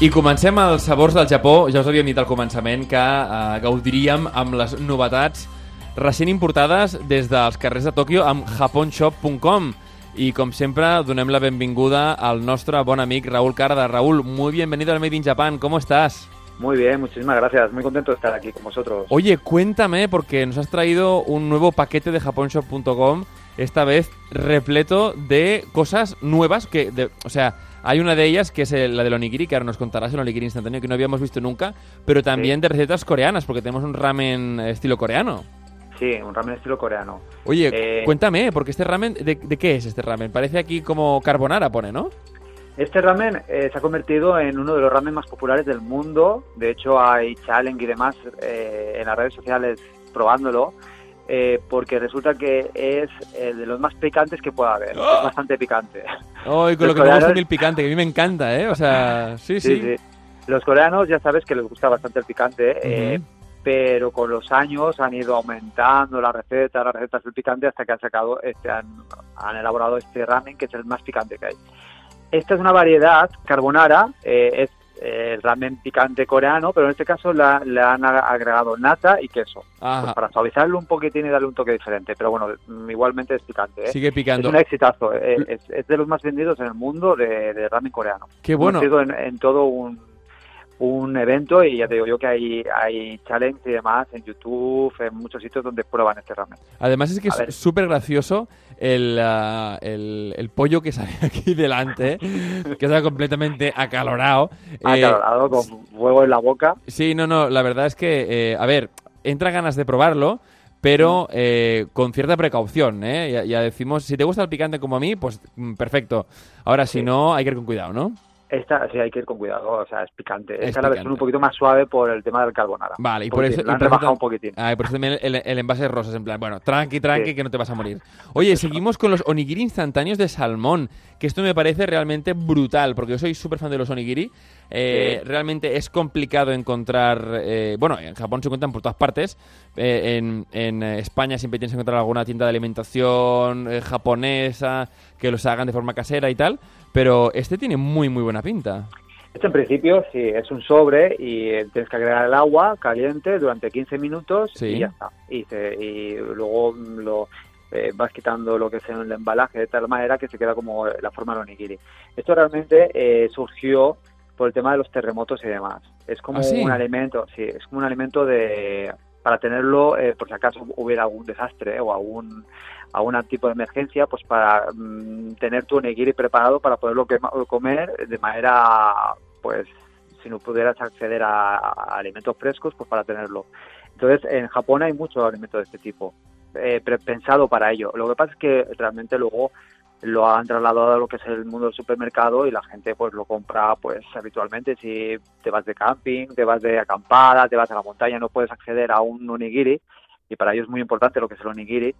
I comencem els sabors del Japó. Ja us havíem dit al començament que eh, gaudiríem amb les novetats recent importades des dels carrers de Tòquio amb japonshop.com. I com sempre, donem la benvinguda al nostre bon amic Raúl Carda. Raúl, muy bienvenido al Made in Japan. ¿Cómo estás? Muy bien, muchísimas gracias. Muy contento de estar aquí con vosotros. Oye, cuéntame, porque nos has traído un nuevo paquete de japonshop.com, esta vez repleto de cosas nuevas que, de- o sea, hay una de ellas que es el- la del onigiri, que ahora nos contarás el onigiri instantáneo que no habíamos visto nunca, pero también de recetas coreanas, porque tenemos un ramen estilo coreano. Sí, un ramen estilo coreano. Oye, Eh, cuéntame, porque este ramen, de, de qué es este ramen? Parece aquí como carbonara, pone, ¿no? Este ramen eh, se ha convertido en uno de los ramen más populares del mundo. De hecho, hay challenge y demás eh, en las redes sociales probándolo. Eh, porque resulta que es eh, de los más picantes que pueda haber. ¡Ah! Es bastante picante. Ay, con lo Los que me gusta coreanos- el picante, que a mí me encanta, ¿eh? O sea, sí, sí. Los coreanos ya sabes que les gusta bastante el picante, eh, Ujú. pero con los años han ido aumentando las recetas, las recetas del picante hasta que han sacado, este, han, han elaborado este ramen que es el más picante que hay. Esta es una variedad carbonara, eh, es el ramen picante coreano, pero en este caso la- le han agregado nata y queso, pues para suavizarlo un poquitín y darle un toque diferente. Pero bueno, mm, igualmente es picante. ¿eh? Sigue Es picando. un exitazo, eh, es, es de los más vendidos en el mundo de, de ramen coreano. Qué bueno. Hemos ido en, en todo un, un evento y ya te digo yo que hay, hay challenge y demás en YouTube, en muchos sitios donde prueban este ramen. Además es que A es súper gracioso el, ah, el, el pollo que sale aquí delante, que está completamente acalorado. Eh, Acalorado, con fuego en la boca. sí, no, no, la verdad es que, eh, a ver, entra ganas de probarlo, pero eh, con cierta precaución, ¿eh? Ya, ya decimos, si te gusta el picante como a mí, pues mm, perfecto. Ahora, si no, hay que ir con cuidado, ¿no? Esta sí hay que ir con cuidado, o sea, es picante. Es Esta es la versión un poquito más suave por el tema del carbonara. Vale, y por eso... la han rebajado un poquitín. Ah, y por eso también el, el envase es rosas, en plan, bueno, tranqui, tranqui, Sí. que no te vas a morir. Oye, seguimos con los onigiri instantáneos de salmón, que esto me parece realmente brutal, porque yo soy súper fan de los onigiri. Eh, Sí. Realmente es complicado encontrar, eh, bueno, en Japón se encuentran por todas partes, eh, en, en, España siempre tienes que encontrar alguna tienda de alimentación eh, japonesa que los hagan de forma casera y tal, pero este tiene muy, muy buena pinta. Este en principio sí, es un sobre y eh, tienes que agregar el agua caliente durante 15 minutos Sí. y ya está. Y, se- y luego mm, lo eh, vas quitando lo que es el embalaje de tal manera que se queda como la forma del onigiri. Esto realmente eh, surgió por el tema de los terremotos y demás. Es como ¿Ah, sí? un alimento, sí, es como un alimento de para tenerlo eh, por si acaso hubiera algún desastre eh, o algún algún tipo de emergencia, pues para mm, tener tu onigiri preparado para poderlo comer de manera, pues, si no pudieras acceder a, a alimentos frescos, pues para tenerlo. Entonces, en Japón hay mucho alimento de este tipo, eh, pensado para ello. Lo que pasa es que realmente luego lo han trasladado a lo que es el mundo del supermercado y la gente pues lo compra pues habitualmente si te vas de camping, te vas de acampada, te vas a la montaña, no puedes acceder a un onigiri y para ellos es muy importante lo que es el onigiri,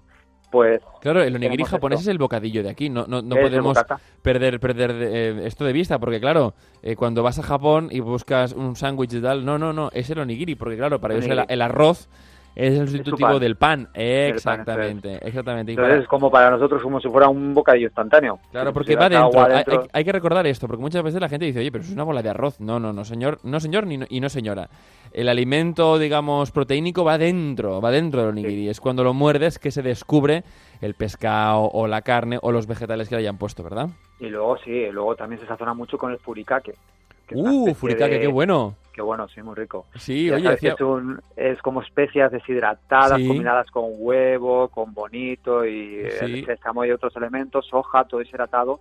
pues Claro, el onigiri japonés esto. es el bocadillo de aquí, no, no, no podemos perder perder eh, esto de vista, porque claro, eh, cuando vas a Japón y buscas un sándwich y tal, no, no, no, es el onigiri, porque claro, para ellos el arroz es el sustitutivo del pan, pan, eso es. exactamente, exactamente. Entonces para- es como para nosotros como si fuera un bocadillo instantáneo. Claro, Si porque va dentro. Hay, que recordar esto, porque muchas veces la gente dice, oye, pero es una bola de arroz. No, no, no, señor, no, señor, ni no- y no, señora. El alimento, digamos, proteínico va dentro, va dentro del onigiri. Es cuando lo muerdes que se descubre el pescado o la carne o los vegetales que le hayan puesto, ¿verdad? Y luego sí, luego también se sazona mucho con el furikake. Que Uh, furikake, de- qué bueno. Qué bueno, sí, muy rico. Sí, Ya oye, decía- es, un- es como especias deshidratadas Sí. combinadas con huevo, con bonito y Sí. el sésamo y otros elementos, soja, todo deshidratado,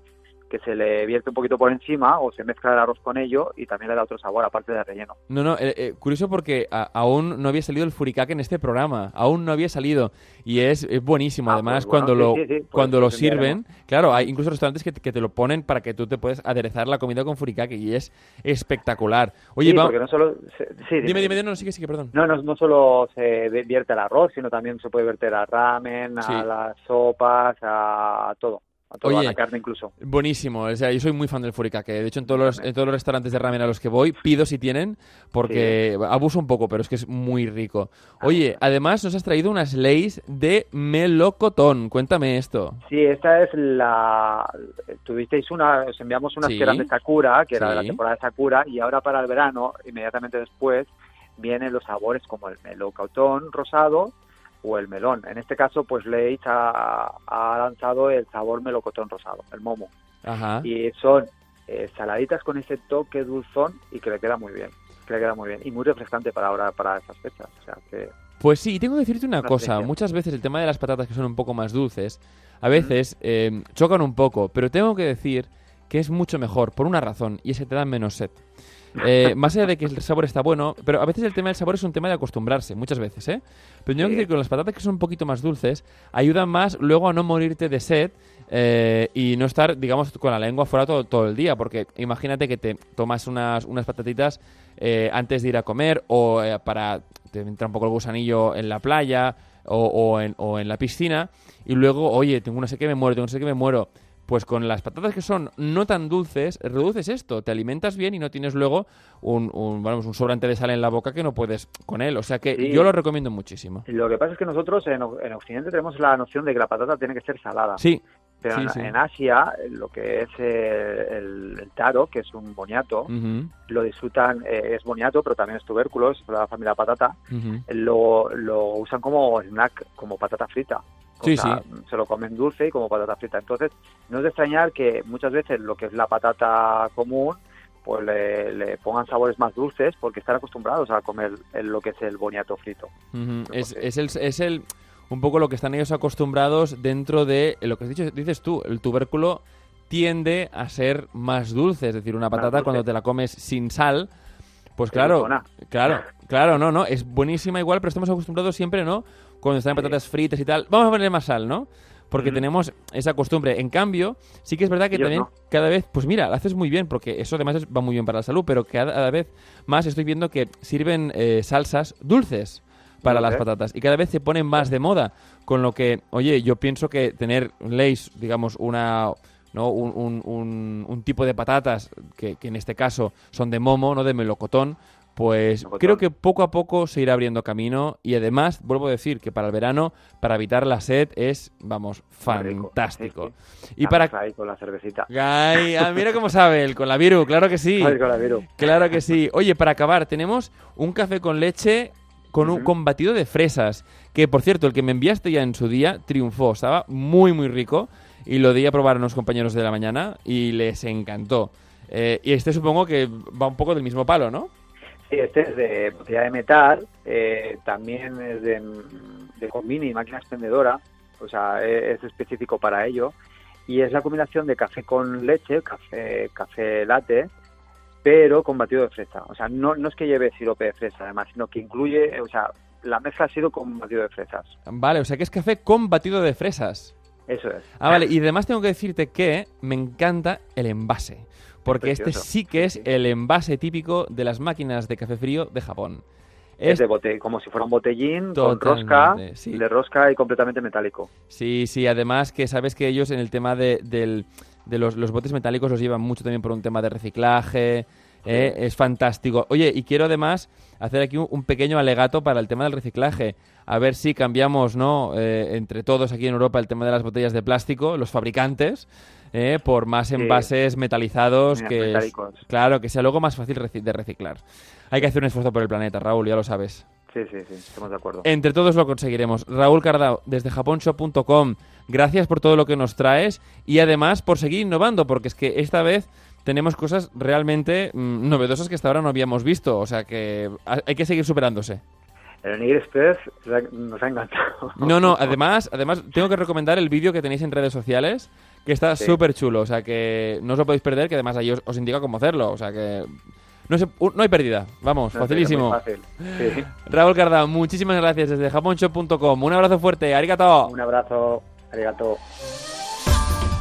que se le vierte un poquito por encima o se mezcla el arroz con ello y también le da otro sabor aparte del relleno. No, no, eh, eh, curioso porque a- aún no había salido el furikake en este programa, aún no había salido y es, es buenísimo. Ah, Además, pues cuando sí, lo sí, sí, cuando lo sirven, claro, hay incluso restaurantes que, te- que te lo ponen para que tú te puedes aderezar la comida con furikake y es espectacular. Oye, sí, va- porque no solo... sí, dime, dime, no, no, sigue, sigue, perdón. No, no, no solo se vierte al arroz, sino también se puede verter al ramen, Sí. a las sopas, a todo. A toda Oye, la carne incluso. Buenísimo, o sea, yo soy muy fan del furikake. De hecho, en todos, los, en todos los restaurantes de ramen a los que voy, pido si tienen, porque abuso un poco, pero es que es muy rico. Oye, además nos has traído unas leis de melocotón. Cuéntame esto. Sí, esta es la... Tuvisteis una, os enviamos unas Sí. que eran de Sakura, que era de la temporada de Sakura, y ahora para el verano, inmediatamente después, vienen los sabores como el melocotón rosado o el melón. En este caso, pues Leitz ha, ha lanzado el sabor melocotón rosado, el momo. Ajá. Y son eh, saladitas con ese toque dulzón y que le queda muy bien. Que le queda muy bien. Y muy refrescante para ahora, para esas fechas. O sea que Pues sí, tengo que decirte una Una cosa. Muchas veces el tema de las patatas que son un poco más dulces, a veces eh, chocan un poco, pero tengo que decir que es mucho mejor por una razón, y es que te dan menos sed. Eh, más allá de que el sabor está bueno, pero a veces el tema del sabor es un tema de acostumbrarse, muchas veces, ¿eh? Pero tengo que Sí. decir que con las patatas que son un poquito más dulces, ayudan más luego a no morirte de sed eh, y no estar, digamos, con la lengua fuera todo, todo el día, porque imagínate que te tomas unas, unas patatitas eh, antes de ir a comer o eh, para te entra un poco el gusanillo en la playa o, o en, o en la piscina y luego, oye, tengo una sé que me muero, tengo una sé que me muero. Pues con las patatas que son no tan dulces, reduces esto, te alimentas bien y no tienes luego un, un, vamos, un sobrante de sal en la boca que no puedes con él. O sea que Sí. yo lo recomiendo muchísimo. lo que pasa es que nosotros en, en Occidente tenemos la noción de que la patata tiene que ser salada. Sí, Pero sí, en, sí. en Asia, lo que es el, el taro, que es un boniato, lo disfrutan, eh, es boniato, pero también es tubérculo, es de la familia patata, ujú. lo, lo usan como snack, como patata frita. Sí, Se lo comen dulce y como patata frita. Entonces, no es de extrañar que muchas veces lo que es la patata común, pues le, le pongan sabores más dulces porque están acostumbrados a comer el- lo que es el boniato frito. Es, es el, es el un poco lo que están ellos acostumbrados dentro de lo que has dicho, dices tú, el tubérculo tiende a ser más dulce, es decir, una patata cuando te la comes sin sal, pues Es claro, claro, claro, no, no, es buenísima igual, pero estamos acostumbrados siempre, ¿no? Cuando están en patatas fritas y tal, vamos a ponerle más sal, ¿no? Porque tenemos esa costumbre. En cambio, sí que es verdad que también no. cada vez, pues mira, lo haces muy bien, porque eso además va muy bien para la salud, pero cada, cada vez más estoy viendo que sirven eh, salsas dulces para las patatas y cada vez se ponen más de moda, con lo que, oye, yo pienso que tener Lays, digamos, una no un, un- un- un tipo de patatas que, que en este caso son de momo, no de melocotón, pues creo que poco a poco se irá abriendo camino y además vuelvo a decir que para el verano, para evitar la sed es, vamos, fantástico. Sí, Y para Ahí con la cervecita. Ay, ah, mira cómo sabe él, con la Viru, claro que sí. Ay, con la Viru. Claro que sí. Oye, para acabar, tenemos un café con leche con un con batido de fresas. Que por cierto, el que me enviaste ya en su día triunfó. Estaba muy, muy rico. Y lo di a probar a unos compañeros de la mañana y les encantó. Eh, y este supongo que va un poco del mismo palo, ¿no? Sí, este es de botella de metal, eh, también es de, de Combini, máquina expendedora, o sea, e- es específico para ello. Y es la combinación de café con leche, café, café latte, pero con batido de fresa. O sea, no, no es que lleve sirope de fresa, además, sino que incluye, o sea, la mezcla ha sido con batido de fresas. Vale, o sea que es café con batido de fresas. Eso es. Ah, vale, y además tengo que decirte que me encanta el envase. Porque este sí que es el envase típico de las máquinas de café frío de Japón. Es, Es- de bote, como si fuera un botellín con rosca, sí. de rosca y completamente metálico. Sí, sí, además que sabes que ellos en el tema de, del- de los, los botes metálicos los llevan mucho también por un tema de reciclaje. ¿eh? Es fantástico. Oye, y quiero además hacer aquí un, un pequeño alegato para el tema del reciclaje. A ver si cambiamos, ¿no? Eh, entre todos aquí en Europa el tema de las botellas de plástico, los fabricantes, ¿eh? por más envases metalizados Mira, que metálicos. claro que sea luego más fácil de reciclar. Hay que hacer un esfuerzo por el planeta, Raúl, ya lo sabes. Sí, sí, sí, estamos de acuerdo. Entre todos lo conseguiremos. Raúl Cardao, desde japonshop.com, gracias por todo lo que nos traes y además por seguir innovando, porque es que esta vez tenemos cosas realmente mm, novedosas que hasta ahora no habíamos visto, o sea que ha- hay que seguir superándose. El Onigiri Express nos ha encantado. No, no, además, además tengo que recomendar el vídeo que tenéis en redes sociales, que está Sí. súper chulo, o sea que no os lo podéis perder, que además ahí os, os indica cómo hacerlo, o sea que no, se- no hay pérdida, vamos, No facilísimo. fácil. Sí. Raúl Cardao, muchísimas gracias desde japonshop.com, un abrazo fuerte, arigato. Un abrazo, arigato.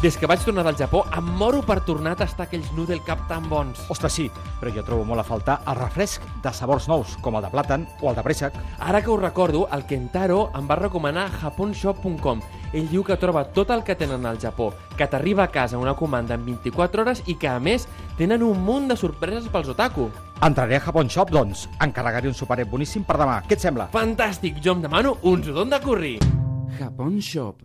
Des que vaig tornar del Japó, em moro per tornar a tastar aquells noodle cap tan bons. Ostres, sí, però jo trobo molt a faltar el refresc de sabors nous, com el de plàtan o el de préssec. Ara que ho recordo, el Kentaro em va recomanar japonshop.com ell diu que troba tot el que tenen al Japó, que t'arriba a casa una comanda en 24 hores i que, a més, tenen un munt de sorpreses pels otaku. Entraré a Japon Shop, doncs. Encarregaré un superet boníssim per demà. Què et sembla? Fantàstic! Jo em demano un sudon de curri! Japón Shop,